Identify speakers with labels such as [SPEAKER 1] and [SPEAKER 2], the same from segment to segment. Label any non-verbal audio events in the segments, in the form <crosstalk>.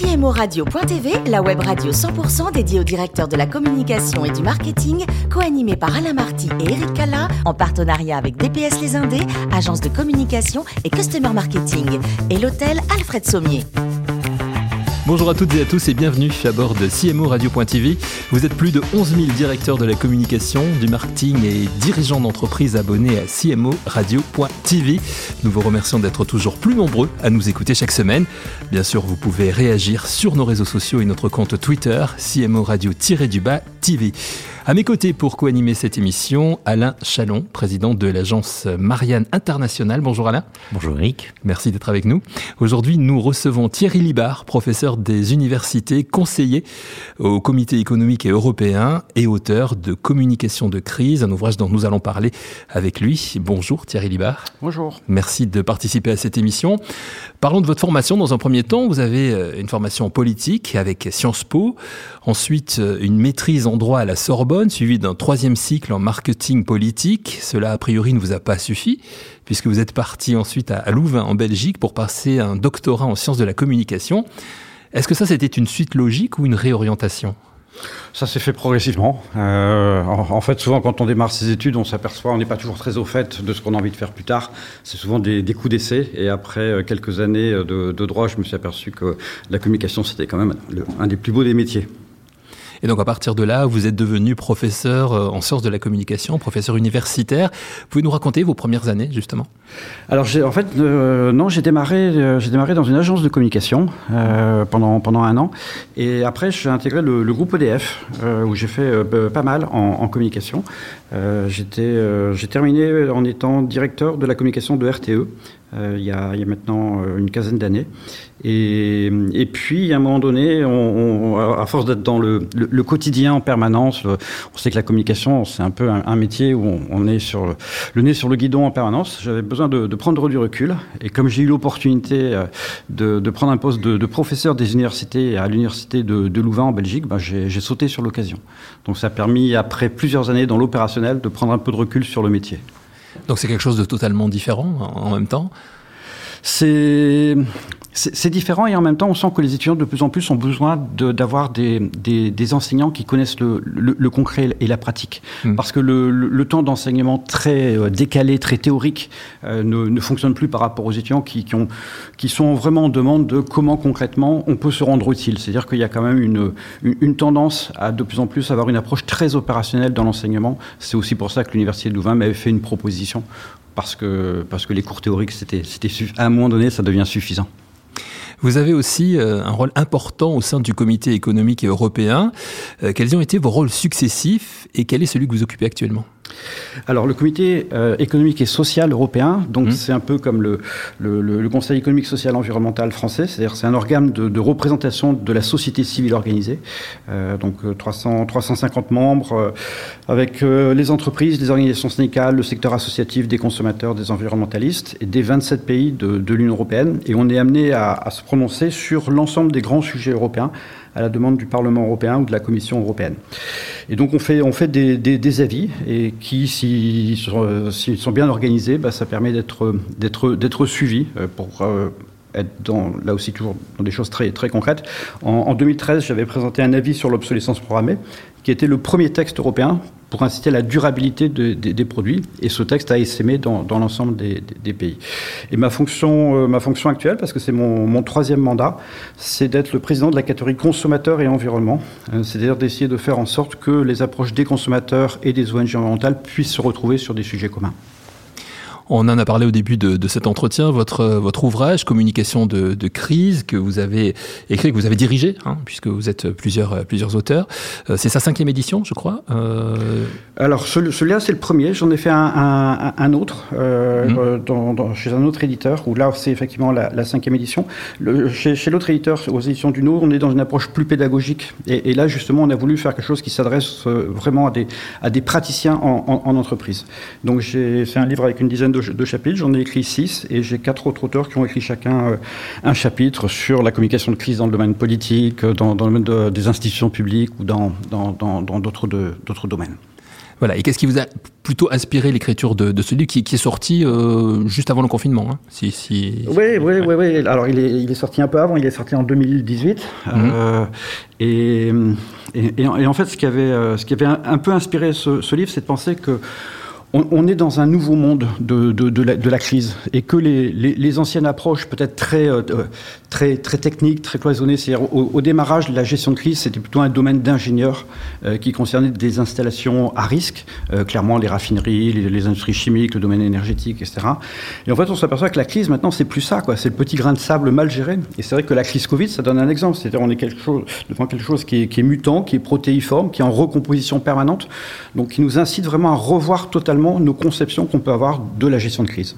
[SPEAKER 1] CMORadio.tv, la web radio 100% dédiée aux directeurs de la communication et du marketing, co-animée par Alain Marty et Eric Cala, en partenariat avec DPS Les Indés, agence de communication et customer marketing, et l'hôtel Alfred Sommier.
[SPEAKER 2] Bonjour à toutes et à tous et bienvenue à bord de CMO Radio.tv. Vous êtes plus de 11 000 directeurs de la communication, du marketing et dirigeants d'entreprises abonnés à CMO Radio.tv. Nous vous remercions d'être toujours plus nombreux à nous écouter chaque semaine. Bien sûr, vous pouvez réagir sur nos réseaux sociaux et notre compte Twitter, CMO Radio-du-bas TV. À mes côtés pour co-animer cette émission, Alain Chalon, président de l'agence Marianne Internationale. Bonjour Alain.
[SPEAKER 3] Bonjour Eric.
[SPEAKER 2] Merci d'être avec nous. Aujourd'hui, nous recevons Thierry Libard, professeur des universités, conseiller au comité économique et européen et auteur de Communication de crise, un ouvrage dont nous allons parler avec lui. Bonjour Thierry Libard.
[SPEAKER 4] Bonjour.
[SPEAKER 2] Merci de participer à cette émission. Parlons de votre formation dans un premier temps. Vous avez euh, une formation politique avec Sciences Po, ensuite euh, une maîtrise en droit à la Sorbonne, suivie d'un troisième cycle en marketing politique. Cela, a priori, ne vous a pas suffi, puisque vous êtes parti ensuite à Louvain, en Belgique, pour passer un doctorat en sciences de la communication. Est-ce que ça, c'était une suite logique ou une réorientation?
[SPEAKER 4] Ça s'est fait progressivement. Euh, en, fait, souvent, quand on démarre ses études, on s'aperçoit, on n'est pas toujours très au fait de ce qu'on a envie de faire plus tard. C'est souvent des, coups d'essai. Et après euh, quelques années de, droit, je me suis aperçu que la communication, c'était quand même un des plus beaux des métiers.
[SPEAKER 2] Et donc à partir de là, vous êtes devenu professeur euh, en sciences de la communication, professeur universitaire. Vous pouvez nous raconter vos premières années justement?
[SPEAKER 4] Alors en fait, euh, non, j'ai démarré, euh, j'ai démarré dans une agence de communication pendant, pendant un an. Et après, j'ai intégré le, groupe EDF, où j'ai fait pas mal en, communication. J'étais, j'ai terminé en étant directeur de la communication de RTE. il, y a, il, y a, maintenant une quinzaine d'années. Et, puis, à un moment donné, on, à force d'être dans le, quotidien en permanence, on sait que la communication, c'est un peu un, métier où on, est sur le, nez sur le guidon en permanence. J'avais besoin de, prendre du recul. Et comme j'ai eu l'opportunité euh, de, prendre un poste de, professeur des universités à l'université de, Louvain en Belgique, ben j'ai sauté sur l'occasion. Donc ça a permis, après plusieurs années dans de prendre un peu de recul sur le métier.
[SPEAKER 2] Donc c'est quelque chose de totalement différent en même temps?
[SPEAKER 4] C'est c'est différent et en même temps, on sent que les étudiants de plus en plus ont besoin d'avoir des, des, des, enseignants qui connaissent le, le, concret et la pratique. Hmm. Parce que le, le temps d'enseignement très euh, décalé, très théorique, euh, ne, ne, fonctionne plus par rapport aux étudiants qui, qui, ont, qui sont vraiment en demande de comment concrètement on peut se rendre utile. C'est-à-dire qu'il y a quand même une, une, tendance à de plus en plus avoir une approche très opérationnelle dans l'enseignement. C'est aussi pour ça que l'Université de Louvain m'avait fait une proposition parce que, parce que les cours théoriques, c'était, à un moment donné, ça devient suffisant.
[SPEAKER 2] Vous avez aussi euh, un rôle important au sein du comité économique et européen. Euh, quels ont été vos rôles successifs et quel est celui que vous occupez actuellement?
[SPEAKER 4] Alors le comité euh, économique et social européen, donc mmh. c'est un peu comme le, le, Conseil économique, social, environnemental français, c'est-à-dire c'est un organe de, de, représentation de la société civile organisée, euh, donc 300, euh, 350 membres, euh, avec les entreprises, les organisations syndicales, le secteur associatif, des consommateurs, des environnementalistes, et des 27 pays de, de l'Union européenne, et on est amené à, à se prononcer sur l'ensemble des grands sujets européens à la demande du Parlement européen ou de la Commission européenne. Et donc on fait, on fait des, avis et qui, s'ils sont, sont, bien organisés, bah, ça permet d'être suivis euh, pour euh, être dans, là aussi toujours dans des choses très, très concrètes. En, en 2013, j'avais présenté un avis sur l'obsolescence programmée, qui était le premier texte européen pour inciter à la durabilité de, des produits. Et ce texte a essaimé dans, l'ensemble des, pays. Et ma fonction, euh, ma fonction actuelle, parce que c'est mon, mon, troisième mandat, c'est d'être le président de la catégorie consommateurs et environnement. Euh, c'est-à-dire d'essayer de faire en sorte que les approches des consommateurs et des ONG environnementales puissent se retrouver sur des sujets communs.
[SPEAKER 2] On en a parlé au début de, de cet entretien, votre, votre ouvrage, Communication de, de, crise, que vous avez écrit, que vous avez dirigé, hein, puisque vous êtes plusieurs, plusieurs auteurs. Euh, c'est sa cinquième édition, je crois.
[SPEAKER 4] Euh... Alors, celui-là, c'est le premier. J'en ai fait un, un, un autre euh, mmh. dans, dans, chez un autre éditeur, où là, c'est effectivement la, la, cinquième édition. Le, chez, chez l'autre éditeur, aux éditions du Nord, on est dans une approche plus pédagogique. Et, et là, justement, on a voulu faire quelque chose qui s'adresse vraiment à des, à des praticiens en, en, en entreprise. Donc, j'ai fait un livre avec une dizaine de deux, chapitres, j'en ai écrit six, et j'ai quatre autres auteurs qui ont écrit chacun euh, un chapitre sur la communication de crise dans le domaine politique, dans, dans le domaine de, des institutions publiques ou dans d'autres dans, domaines.
[SPEAKER 2] Voilà. Et qu'est-ce qui vous a plutôt inspiré l'écriture de, de, ce livre qui, qui est sorti euh, juste avant le confinement hein,
[SPEAKER 4] si, si, Oui, oui, oui, oui. Alors il est, il est sorti un peu avant. Il est sorti en 2018. Mhm. Euh, et, et, et, en fait, ce qui avait, euh, ce qui avait un, un peu inspiré ce, ce livre, c'est de penser que on, est dans un nouveau monde de, la, crise et que les, anciennes approches, peut-être très, euh, très, très techniques, très cloisonnées, c'est-à-dire au, au, démarrage, la gestion de crise, c'était plutôt un domaine d'ingénieurs euh, qui concernait des installations à risque, euh, clairement les raffineries, les, les, industries chimiques, le domaine énergétique, etc. Et en fait, on s'aperçoit que la crise, maintenant, c'est plus ça, quoi. C'est le petit grain de sable mal géré. Et c'est vrai que la crise Covid, ça donne un exemple. C'est-à-dire, on est quelque chose, devant quelque chose qui est, qui est mutant, qui est protéiforme, qui est en recomposition permanente, donc qui nous incite vraiment à revoir totalement nos conceptions qu'on peut avoir de la gestion de crise.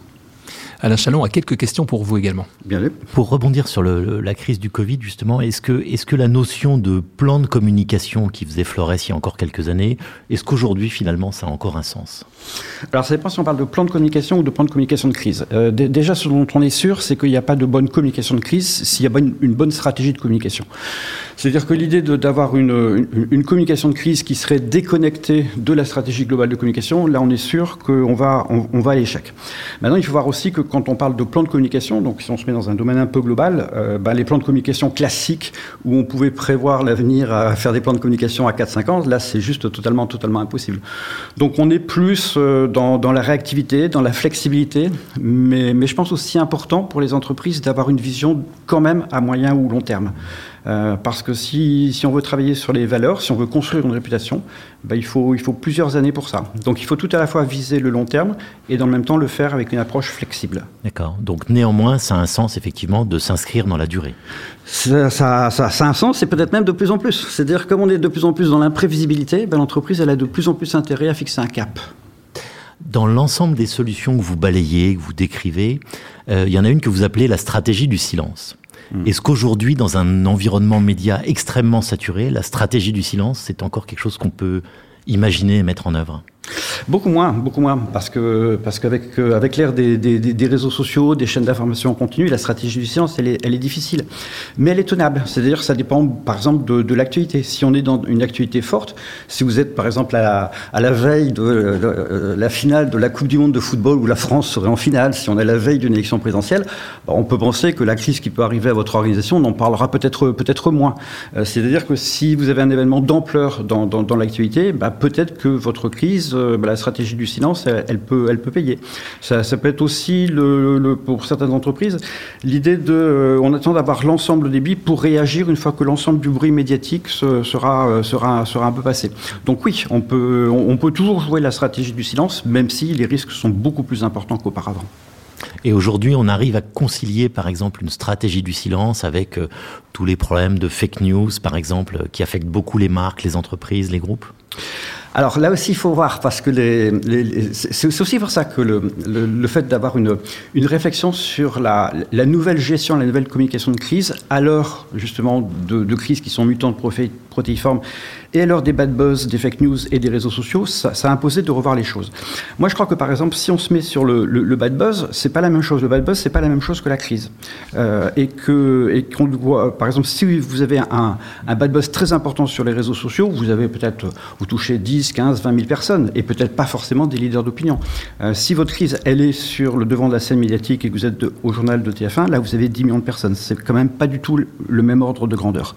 [SPEAKER 2] Alain Chalon a quelques questions pour vous également.
[SPEAKER 3] Bien Pour rebondir sur le, la crise du Covid, justement, est-ce que, est que la notion de plan de communication qui faisait Flores il y a encore quelques années, est-ce qu'aujourd'hui, finalement, ça a encore un sens?
[SPEAKER 4] Alors, ça dépend si on parle de plan de communication ou de plan de communication de crise. Euh, déjà, ce dont on est sûr, c'est qu'il n'y a pas de bonne communication de crise s'il n'y a pas une, une bonne stratégie de communication. C'est-à-dire que l'idée d'avoir une, une, une, communication de crise qui serait déconnectée de la stratégie globale de communication, là, on est sûr qu'on va, on, on va à l'échec. Maintenant, il faut voir aussi que quand on parle de plan de communication, donc si on se met dans un domaine un peu global, euh, ben, les plans de communication classiques où on pouvait prévoir l'avenir à faire des plans de communication à 4-5 ans, là, c'est juste totalement, totalement impossible. Donc, on est plus euh, dans, la réactivité, dans la flexibilité, mais je pense aussi important pour les entreprises d'avoir une vision quand même à moyen ou long terme. Euh, parce que si, si, on veut travailler sur les valeurs, si on veut construire une réputation, ben, il, faut, il faut plusieurs années pour ça. Donc il faut tout à la fois viser le long terme et dans le même temps le faire avec une approche flexible.
[SPEAKER 3] D'accord. Donc néanmoins, ça a un sens effectivement de s'inscrire dans la durée.
[SPEAKER 4] Ça, ça, ça, ça a un sens et peut-être même de plus en plus. C'est-à-dire comme on est de plus en plus dans l'imprévisibilité, ben, l'entreprise elle a de plus en plus intérêt à fixer un cap.
[SPEAKER 3] Dans l'ensemble des solutions que vous balayez, que vous décrivez, euh, il y en a une que vous appelez la stratégie du silence. Mmh. Est-ce qu'aujourd'hui, dans un environnement média extrêmement saturé, la stratégie du silence, c'est encore quelque chose qu'on peut imaginer et mettre en œuvre?
[SPEAKER 4] Beaucoup moins, beaucoup moins, parce que parce qu'avec euh, avec l'ère des, des, réseaux sociaux, des chaînes d'information en continu, la stratégie du silence, elle est, difficile, mais elle est tenable. C'est-à-dire, ça dépend, par exemple, de, l'actualité. Si on est dans une actualité forte, si vous êtes, par exemple, à la, à la veille de, de, de, la finale de la Coupe du Monde de football où la France serait en finale, si on est à la veille d'une élection présidentielle, bah, on peut penser que la crise qui peut arriver à votre organisation, on en parlera peut-être peut-être moins. Euh, C'est-à-dire que si vous avez un événement d'ampleur dans, dans, dans l'actualité, bah, peut-être que votre crise euh, bah, la stratégie du silence, elle, peut, elle peut payer. Ça, peut être aussi, pour certaines entreprises, l'idée de, euh, on attend d'avoir l'ensemble des billes pour réagir une fois que l'ensemble du bruit médiatique se, sera, euh, sera, sera un peu passé. Donc oui, on peut, on, peut toujours jouer la stratégie du silence, même si les risques sont beaucoup plus importants qu'auparavant.
[SPEAKER 3] Et aujourd'hui, on arrive à concilier, par exemple, une stratégie du silence avec tous les problèmes de fake news, par exemple, qui affectent beaucoup les marques, les entreprises, les groupes?
[SPEAKER 4] Alors là aussi, il faut voir, parce que c'est aussi pour ça que le, fait d'avoir une, réflexion sur la, nouvelle gestion, la nouvelle communication de crise, à l'heure justement de, crises qui sont mutantes, protéiformes, et à l'heure des bad buzz, des fake news et des réseaux sociaux, ça, a imposé de revoir les choses. Moi, je crois que par exemple, si on se met sur le, bad buzz, c'est pas la même chose. Le bad buzz, c'est pas la même chose que la crise. Euh, et que, et qu'on doit, par exemple, si vous avez un, bad buzz très important sur les réseaux sociaux, vous avez peut-être, vous touchez 10, 15, 20 000 personnes, et peut-être pas forcément des leaders d'opinion. Euh, si votre crise, elle est sur le devant de la scène médiatique et que vous êtes au journal de TF1, là, vous avez 10 millions de personnes. C'est quand même pas du tout le même ordre de grandeur.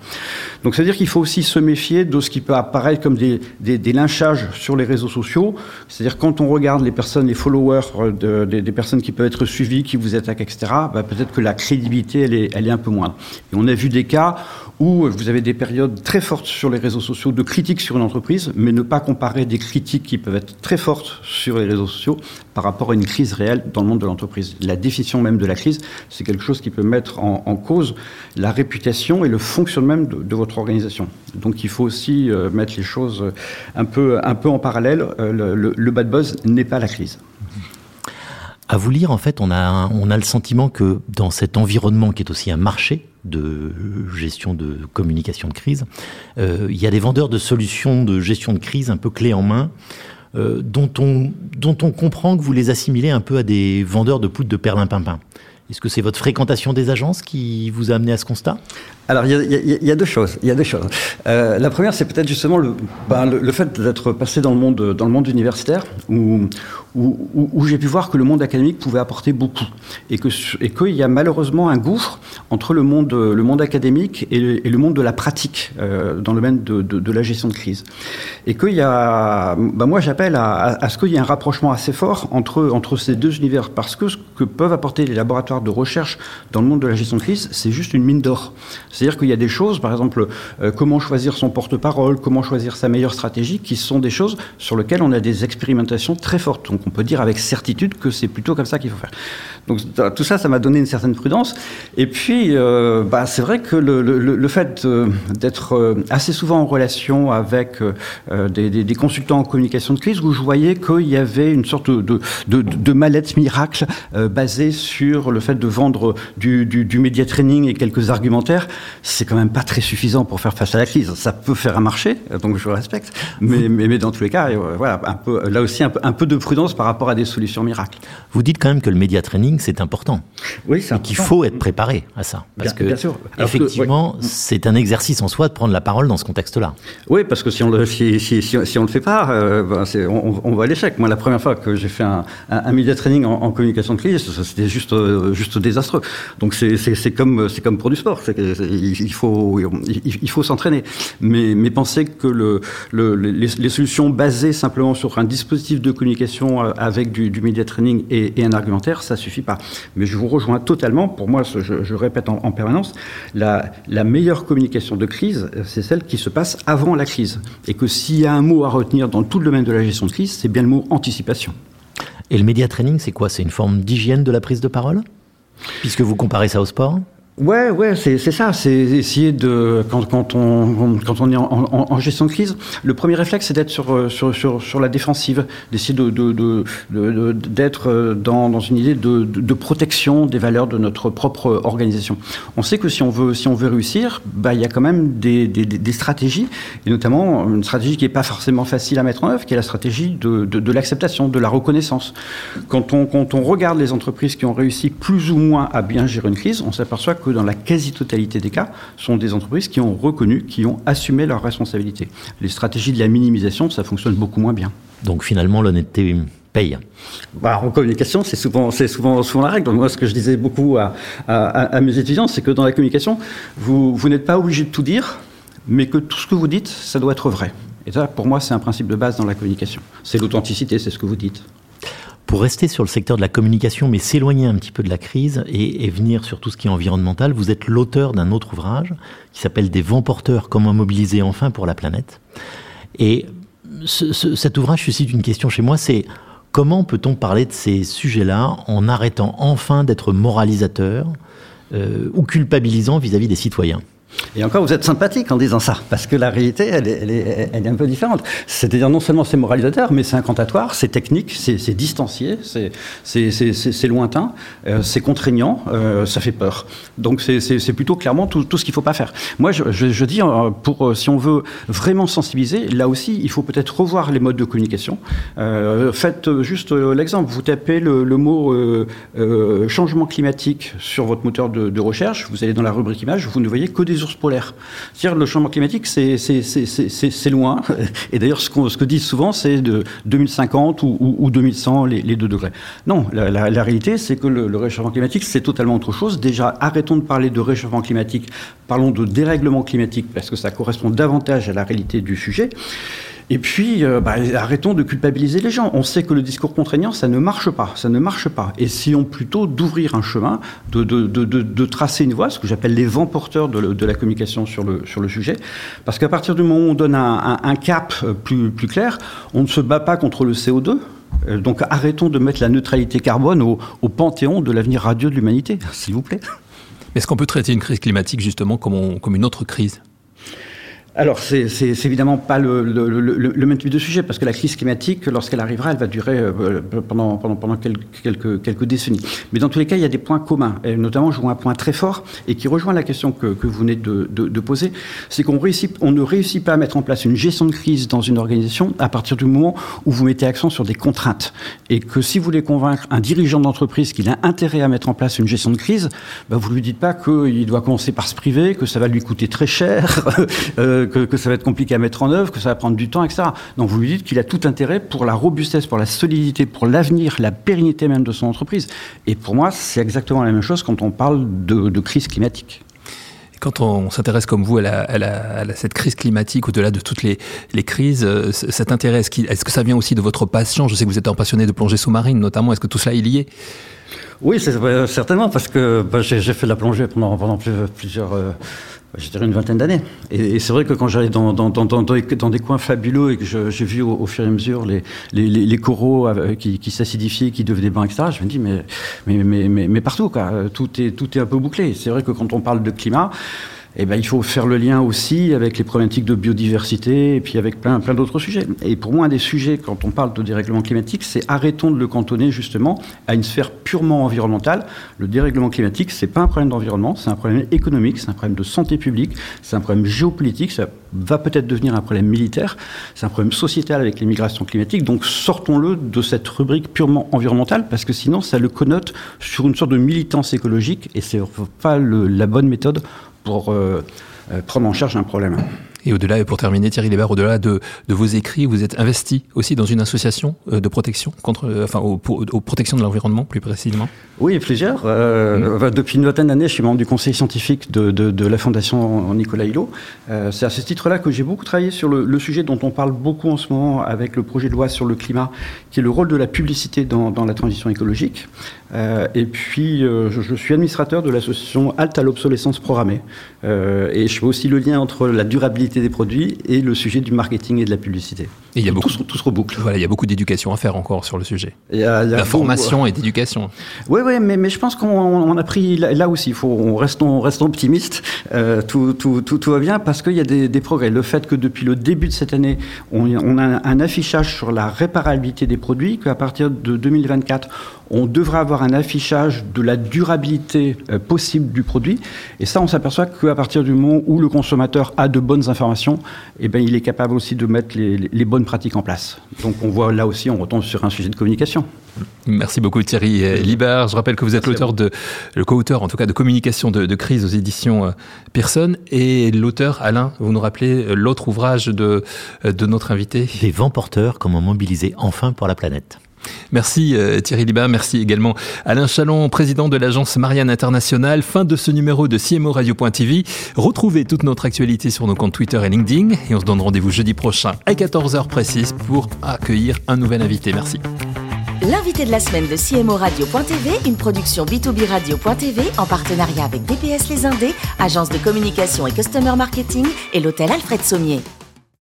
[SPEAKER 4] Donc, c'est-à-dire qu'il faut aussi se méfier de ce qui peut apparaître comme des, lynchages sur les réseaux sociaux. C'est-à-dire quand on regarde les personnes, les followers de, de, des personnes qui peuvent être suivies, qui vous attaquent, etc., bah, peut-être que la crédibilité, elle est, un peu moindre. Et on a vu des cas où vous avez des périodes très fortes sur les réseaux sociaux de critiques sur une entreprise, mais ne pas comparer des critiques qui peuvent être très fortes sur les réseaux sociaux par rapport à une crise réelle dans le monde de l'entreprise. La définition même de la crise, c'est quelque chose qui peut mettre en, cause la réputation et le fonctionnement même de, votre organisation. Donc il faut aussi euh, mettre les choses un peu, en parallèle. Euh, le, bad buzz n'est pas la crise.
[SPEAKER 3] À vous lire, en fait, on a, le sentiment que dans cet environnement qui est aussi un marché de gestion de communication de crise, euh, il y a des vendeurs de solutions de gestion de crise un peu clés en main, dont, on, dont on comprend que vous les assimilez un peu à des vendeurs de poudre de perlimpinpin. Est-ce que c'est votre fréquentation des agences qui vous a amené à ce constat?
[SPEAKER 4] Alors, il y, a deux choses. Y a deux choses. Euh, la première, c'est peut-être justement le, ben, le, fait d'être passé dans le monde, universitaire, où, j'ai pu voir que le monde académique pouvait apporter beaucoup, et qu'il y a malheureusement un gouffre entre le monde, académique et le, monde de la pratique euh, dans le domaine de, la gestion de crise, et qu'il y a, ben moi, j'appelle à, ce qu'il y ait un rapprochement assez fort entre ces deux univers, parce que ce que peuvent apporter les laboratoires de recherche dans le monde de la gestion de crise, c'est juste une mine d'or. C'est-à-dire qu'il y a des choses, par exemple, euh, comment choisir son porte-parole, comment choisir sa meilleure stratégie, qui sont des choses sur lesquelles on a des expérimentations très fortes. Donc on peut dire avec certitude que c'est plutôt comme ça qu'il faut faire. Donc tout ça, ça m'a donné une certaine prudence. Et puis, euh, bah, c'est vrai que le, le, le fait euh, d'être euh, assez souvent en relation avec euh, des, des, des, consultants en communication de crise, où je voyais qu'il y avait une sorte de, de, de mallette miracle basée sur le fait de vendre du, du, du média training et quelques argumentaires, c'est quand même pas très suffisant pour faire face à la crise. Ça peut faire un marché, donc je respecte, mais, mais, mais dans tous les cas, voilà, un peu, là aussi un peu, un peu de prudence par rapport à des solutions miracles.
[SPEAKER 3] Vous dites quand même que le média training c'est important.
[SPEAKER 4] Oui, c'est
[SPEAKER 3] qu'il faut être préparé à ça. Parce
[SPEAKER 4] bien,
[SPEAKER 3] que,
[SPEAKER 4] bien sûr.
[SPEAKER 3] effectivement, que, c'est un exercice en soi de prendre la parole dans ce contexte-là.
[SPEAKER 4] Oui, parce que si on le, si, si, si, si on le fait pas, euh, ben on, on, va à l'échec. Moi, la première fois que j'ai fait un, un, un media training en, en, communication de crise, c'était juste, euh, juste désastreux. Donc, c'est comme, comme pour du sport. Il faut, il, faut s'entraîner. Mais, mais penser que le, le, les, solutions basées simplement sur un dispositif de communication euh, avec du, du media training et, un argumentaire, ça suffit pas. Mais je vous rejoins totalement. Pour moi, je, répète en, en, permanence, la, la meilleure communication de crise, c'est celle qui se passe avant la crise. Et que s'il y a un mot à retenir dans tout le domaine de la gestion de crise, c'est bien le mot anticipation.
[SPEAKER 3] Et le média training, c'est quoi? C'est une forme d'hygiène de la prise de parole? Puisque vous comparez ça au sport?
[SPEAKER 4] Ouais, ouais, c'est ça. C'est essayer de quand, quand on quand on est en, en, en gestion de crise, le premier réflexe c'est d'être sur, sur sur sur la défensive, d'essayer de d'être de, de, de, dans dans une idée de, de protection des valeurs de notre propre organisation. On sait que si on veut si on veut réussir, bah il y a quand même des, des, des stratégies et notamment une stratégie qui est pas forcément facile à mettre en œuvre, qui est la stratégie de de, de l'acceptation, de la reconnaissance. Quand on quand on regarde les entreprises qui ont réussi plus ou moins à bien gérer une crise, on s'aperçoit que dans la quasi-totalité des cas, sont des entreprises qui ont reconnu, qui ont assumé leurs responsabilités. Les stratégies de la minimisation, ça fonctionne beaucoup moins bien.
[SPEAKER 3] Donc finalement, l'honnêteté paye.
[SPEAKER 4] Bah, en communication, c'est souvent, c'est souvent, souvent la règle. Donc moi, ce que je disais beaucoup à, à, à mes étudiants, c'est que dans la communication, vous, vous n'êtes pas obligé de tout dire, mais que tout ce que vous dites, ça doit être vrai. Et ça, pour moi, c'est un principe de base dans la communication. C'est l'authenticité, c'est ce que vous dites.
[SPEAKER 3] Pour rester sur le secteur de la communication, mais s'éloigner un petit peu de la crise et, venir sur tout ce qui est environnemental, vous êtes l'auteur d'un autre ouvrage qui s'appelle Des vents porteurs, comment mobiliser enfin pour la planète. Et ce, ce, cet ouvrage suscite une question chez moi, c'est comment peut-on parler de ces sujets-là en arrêtant enfin d'être moralisateur euh, ou culpabilisant vis-à-vis -vis des citoyens?
[SPEAKER 4] Et encore, vous êtes sympathique en disant ça, parce que la réalité, elle est, un peu différente. C'est-à-dire, non seulement c'est moralisateur, mais c'est incantatoire, c'est technique, c'est distancié, c'est lointain, euh, c'est contraignant, euh, ça fait peur. Donc, c'est plutôt clairement tout, ce qu'il ne faut pas faire. Moi, je, dis, euh, si on veut vraiment sensibiliser, là aussi, il faut peut-être revoir les modes de communication. Faites juste l'exemple, vous tapez le, mot changement climatique sur votre moteur de, de recherche, vous allez dans la rubrique image, vous ne voyez que des ours polaires. C'est-à-dire le changement climatique, c'est loin. <laughs> Et d'ailleurs, ce, qu ce, que disent souvent, c'est de 2050 ou, ou, ou 2100, les, les, 2 degrés. Non, la, réalité, c'est que le, réchauffement climatique, c'est totalement autre chose. Déjà, arrêtons de parler de réchauffement climatique, parlons de dérèglement climatique, parce que ça correspond davantage à la réalité du sujet. Et puis, euh, bah, arrêtons de culpabiliser les gens. On sait que le discours contraignant, ça ne marche pas. Ça ne marche pas. Essayons plutôt d'ouvrir un chemin, de, tracer une voie, ce que j'appelle les vents porteurs de, la communication sur le, sujet. Parce qu'à partir du moment où on donne un, cap plus, plus clair, on ne se bat pas contre le CO2, euh, donc arrêtons de mettre la neutralité carbone au, panthéon de l'avenir radieux de l'humanité, s'il vous plaît.
[SPEAKER 2] Est-ce qu'on peut traiter une crise climatique justement comme une autre crise?
[SPEAKER 4] Alors, c'est évidemment pas le, le, le, même type de sujet, parce que la crise climatique, lorsqu'elle arrivera, elle va durer euh, pendant, pendant, pendant quelques, quelques, décennies. Mais dans tous les cas, il y a des points communs. Et notamment, je vois un point très fort, et qui rejoint la question que, que vous venez de, de, de poser, c'est qu'on on ne réussit pas à mettre en place une gestion de crise dans une organisation à partir du moment où vous mettez accent sur des contraintes. Et que si vous voulez convaincre un dirigeant d'entreprise qu'il a intérêt à mettre en place une gestion de crise, ben vous lui dites pas qu'il doit commencer par se priver, que ça va lui coûter très cher, <laughs> euh, que, ça va être compliqué à mettre en œuvre, que ça va prendre du temps, etc. Donc vous lui dites qu'il a tout intérêt pour la robustesse, pour la solidité, pour l'avenir, la pérennité même de son entreprise. Et pour moi, c'est exactement la même chose quand on parle de, crise climatique
[SPEAKER 2] quand on s'intéresse comme vous à, cette crise climatique, au-delà de toutes les, crises, euh, cet intérêt, est-ce, que ça vient aussi de votre passion? Je sais que vous êtes un passionné de plongée sous-marine notamment. Est-ce que tout cela est lié?
[SPEAKER 4] Oui, c'est, certainement, parce que bah, j'ai, fait de la plongée pendant, pendant plusieurs... Euh, je dirais une vingtaine d'années. Et, c'est vrai que quand j'allais dans, dans, dans, des coins fabuleux et que j'ai vu au, fur et à mesure les, les, les, coraux qui, qui s'acidifiaient, qui devenaient blancs, etc., je me dis, mais, mais, mais, mais partout, quoi. Tout, est, tout est un peu bouclé. C'est vrai que quand on parle de climat, eh ben, il faut faire le lien aussi avec les problématiques de biodiversité et puis avec plein, plein d'autres sujets. Et pour moi, un des sujets, quand on parle de dérèglement climatique, c'est arrêtons de le cantonner justement à une sphère purement environnementale. Le dérèglement climatique, c'est pas un problème d'environnement, c'est un problème économique, c'est un problème de santé publique, c'est un problème géopolitique, ça va peut-être devenir un problème militaire, c'est un problème sociétal avec les migrations climatiques. Donc sortons-le de cette rubrique purement environnementale parce que sinon, ça le connote sur une sorte de militance écologique et c'est pas le, la bonne méthode pour euh, euh, prendre en charge un problème.
[SPEAKER 2] Et au-delà, et pour terminer, Thierry Léber, au-delà de, de, vos écrits, vous êtes investi aussi dans une association euh, de protection contre, euh, enfin, aux, aux protections de l'environnement, plus précisément.
[SPEAKER 4] Oui, plusieurs. Euh, mmh. Depuis une vingtaine d'années, je suis membre du conseil scientifique de, de, de la fondation Nicolas Hulot. Euh, C'est à ce titre-là que j'ai beaucoup travaillé sur le, le, sujet dont on parle beaucoup en ce moment avec le projet de loi sur le climat, qui est le rôle de la publicité dans, dans la transition écologique. Euh, et puis, je, je, suis administrateur de l'association Halte à l'obsolescence programmée. et je fais aussi le lien entre la durabilité des produits et le sujet du marketing et de la publicité.
[SPEAKER 2] Et il y a beaucoup,
[SPEAKER 4] tout, se reboucle.
[SPEAKER 2] Voilà, il y a beaucoup d'éducation à faire encore sur le sujet. Il y a, D'information et d'éducation.
[SPEAKER 4] Oui, oui, mais, mais je pense qu'on a pris là, aussi. Il faut, on restons, restons optimistes. Euh, tout, tout, tout, tout, va bien parce qu'il y a des, des, progrès. Le fait que depuis le début de cette année, on, on a un affichage sur la réparabilité des produits, qu'à partir de 2024, on devrait avoir un affichage de la durabilité euh, possible du produit. Et ça, on s'aperçoit qu'à partir du moment où le consommateur a de bonnes informations, eh ben, il est capable aussi de mettre les, les, bonnes pratiques en place. Donc on voit là aussi, on retombe sur un sujet de communication.
[SPEAKER 2] Merci beaucoup Thierry Libard. Je rappelle que vous êtes l'auteur de, le co-auteur en tout cas de communication de, de crise aux éditions euh, Pearson et l'auteur Alain, vous nous rappelez euh, l'autre ouvrage de, de notre invité.
[SPEAKER 3] Les vents porteurs, comment mobiliser enfin pour la planète.
[SPEAKER 2] Merci euh, Thierry Liba, merci également Alain Chalon, président de l'agence Marianne Internationale. Fin de ce numéro de CMO Radio.tv. Retrouvez toute notre actualité sur nos comptes Twitter et LinkedIn et on se donne rendez-vous jeudi prochain à 14h précise pour accueillir un nouvel invité. Merci.
[SPEAKER 1] L'invité de la semaine de CMO Radio.tv, une production B2B Radio.tv en partenariat avec DPS Les Indés, agence de communication et customer marketing et l'hôtel Alfred Sommier.